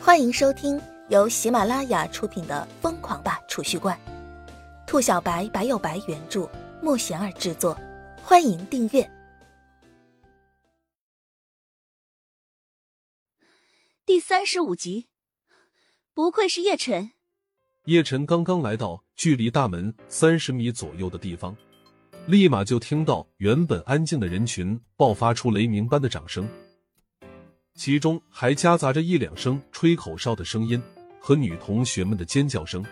欢迎收听由喜马拉雅出品的《疯狂吧储蓄罐》，兔小白白有白原著，莫贤儿制作。欢迎订阅第三十五集。不愧是叶晨，叶晨刚刚来到距离大门三十米左右的地方，立马就听到原本安静的人群爆发出雷鸣般的掌声。其中还夹杂着一两声吹口哨的声音和女同学们的尖叫声。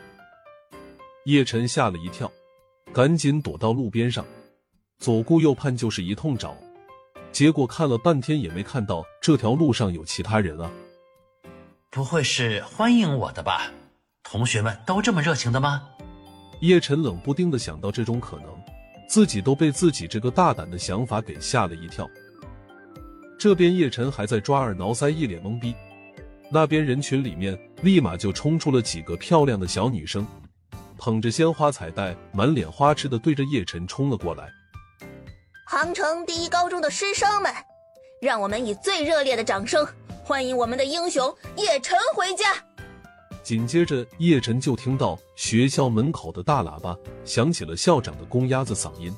叶晨吓了一跳，赶紧躲到路边上，左顾右盼就是一通找，结果看了半天也没看到这条路上有其他人啊！不会是欢迎我的吧？同学们都这么热情的吗？叶晨冷不丁的想到这种可能，自己都被自己这个大胆的想法给吓了一跳。这边叶晨还在抓耳挠腮，一脸懵逼。那边人群里面立马就冲出了几个漂亮的小女生，捧着鲜花彩带，满脸花痴的对着叶晨冲了过来。杭城第一高中的师生们，让我们以最热烈的掌声欢迎我们的英雄叶晨回家。紧接着，叶晨就听到学校门口的大喇叭响起了校长的公鸭子嗓音。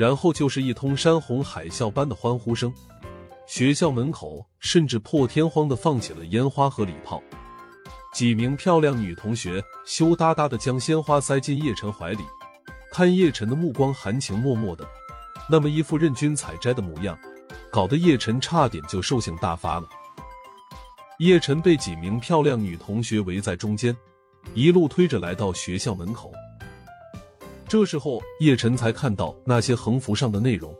然后就是一通山洪海啸般的欢呼声，学校门口甚至破天荒的放起了烟花和礼炮，几名漂亮女同学羞答答的将鲜花塞进叶晨怀里，看叶晨的目光含情脉脉的，那么一副任君采摘的模样，搞得叶晨差点就兽性大发了。叶晨被几名漂亮女同学围在中间，一路推着来到学校门口。这时候，叶晨才看到那些横幅上的内容，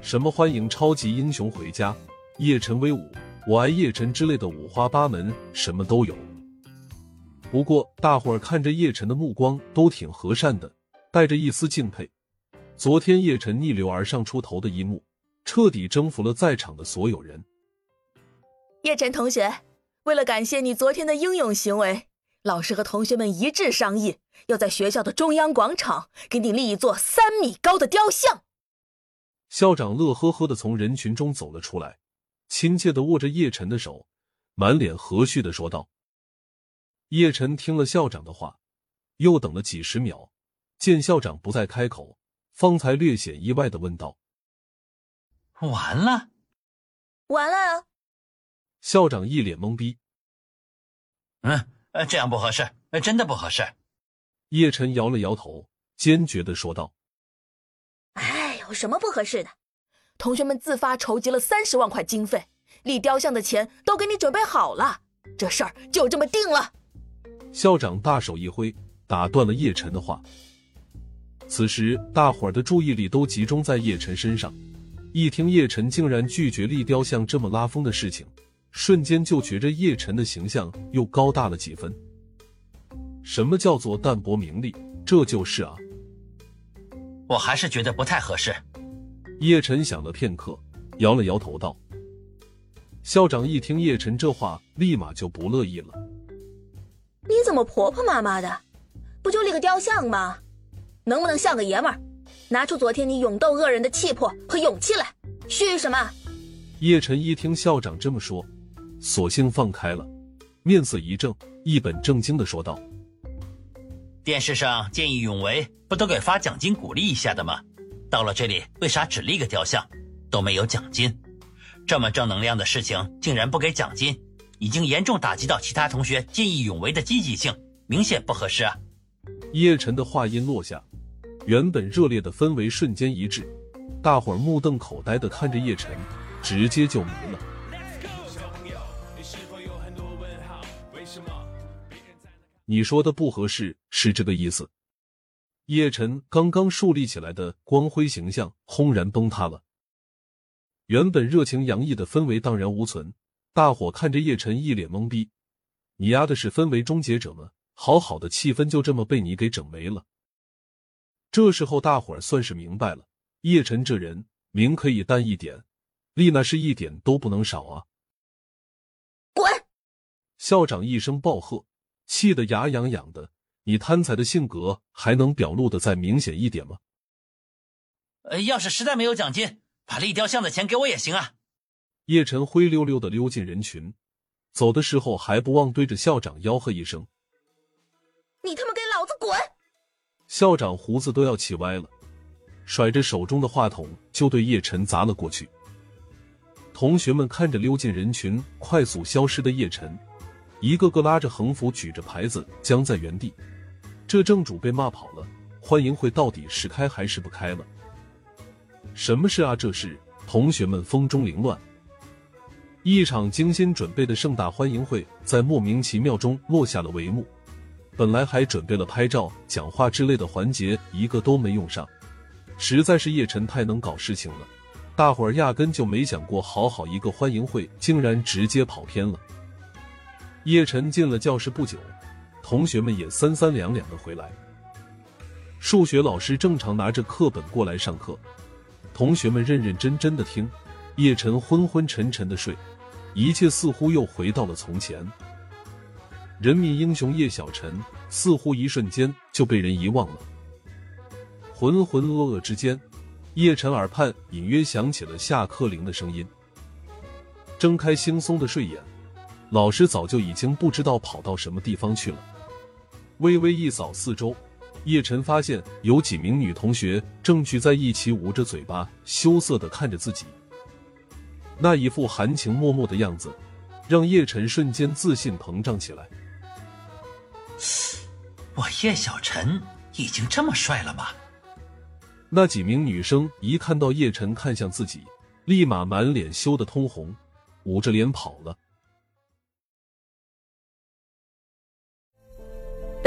什么欢迎超级英雄回家、叶晨威武、我爱叶晨之类的五花八门，什么都有。不过，大伙儿看着叶晨的目光都挺和善的，带着一丝敬佩。昨天叶晨逆流而上出头的一幕，彻底征服了在场的所有人。叶晨同学，为了感谢你昨天的英勇行为。老师和同学们一致商议，要在学校的中央广场给你立一座三米高的雕像。校长乐呵呵的从人群中走了出来，亲切的握着叶晨的手，满脸和煦的说道。叶晨听了校长的话，又等了几十秒，见校长不再开口，方才略显意外的问道：“完了，完了啊！”校长一脸懵逼。嗯。呃，这样不合适，呃真的不合适。叶晨摇了摇头，坚决的说道：“哎，有什么不合适的？同学们自发筹集了三十万块经费，立雕像的钱都给你准备好了，这事儿就这么定了。”校长大手一挥，打断了叶晨的话。此时，大伙儿的注意力都集中在叶晨身上，一听叶晨竟然拒绝立雕像这么拉风的事情。瞬间就觉着叶晨的形象又高大了几分。什么叫做淡泊名利？这就是啊。我还是觉得不太合适。叶晨想了片刻，摇了摇头道：“校长一听叶晨这话，立马就不乐意了。你怎么婆婆妈妈的？不就立个雕像吗？能不能像个爷们儿，拿出昨天你勇斗恶人的气魄和勇气来？嘘什么？”叶晨一听校长这么说。索性放开了，面色一正，一本正经的说道：“电视上见义勇为不都给发奖金鼓励一下的吗？到了这里，为啥只立个雕像，都没有奖金？这么正能量的事情，竟然不给奖金，已经严重打击到其他同学见义勇为的积极性，明显不合适啊！”叶晨的话音落下，原本热烈的氛围瞬间一滞，大伙儿目瞪口呆的看着叶晨，直接就迷了。你说的不合适是这个意思。叶晨刚刚树立起来的光辉形象轰然崩塌了，原本热情洋溢的氛围荡然无存。大伙看着叶晨一脸懵逼：“你丫的是氛围终结者吗？好好的气氛就这么被你给整没了。”这时候大伙儿算是明白了，叶晨这人名可以淡一点，利那是一点都不能少啊！滚！校长一声暴喝。气得牙痒痒的，你贪财的性格还能表露的再明显一点吗？呃，要是实在没有奖金，把立雕像的钱给我也行啊。叶晨灰溜溜的溜进人群，走的时候还不忘对着校长吆喝一声：“你他妈给老子滚！”校长胡子都要气歪了，甩着手中的话筒就对叶晨砸了过去。同学们看着溜进人群、快速消失的叶晨，一个个拉着横幅、举着牌子僵在原地。这正主被骂跑了，欢迎会到底是开还是不开了？什么事啊？这是同学们风中凌乱。一场精心准备的盛大欢迎会在莫名其妙中落下了帷幕。本来还准备了拍照、讲话之类的环节，一个都没用上。实在是叶晨太能搞事情了，大伙儿压根就没想过，好好一个欢迎会，竟然直接跑偏了。叶晨进了教室不久，同学们也三三两两的回来。数学老师正常拿着课本过来上课，同学们认认真真的听，叶晨昏昏沉沉的睡，一切似乎又回到了从前。人民英雄叶小晨似乎一瞬间就被人遗忘了。浑浑噩噩之间，叶晨耳畔隐约响起了下课铃的声音。睁开惺忪的睡眼，老师早就已经不知道跑到什么地方去了。微微一扫四周，叶晨发现有几名女同学正聚在一起，捂着嘴巴，羞涩的看着自己。那一副含情脉脉的样子，让叶晨瞬间自信膨胀起来。我叶小晨已经这么帅了吗？那几名女生一看到叶晨看向自己，立马满脸羞得通红，捂着脸跑了。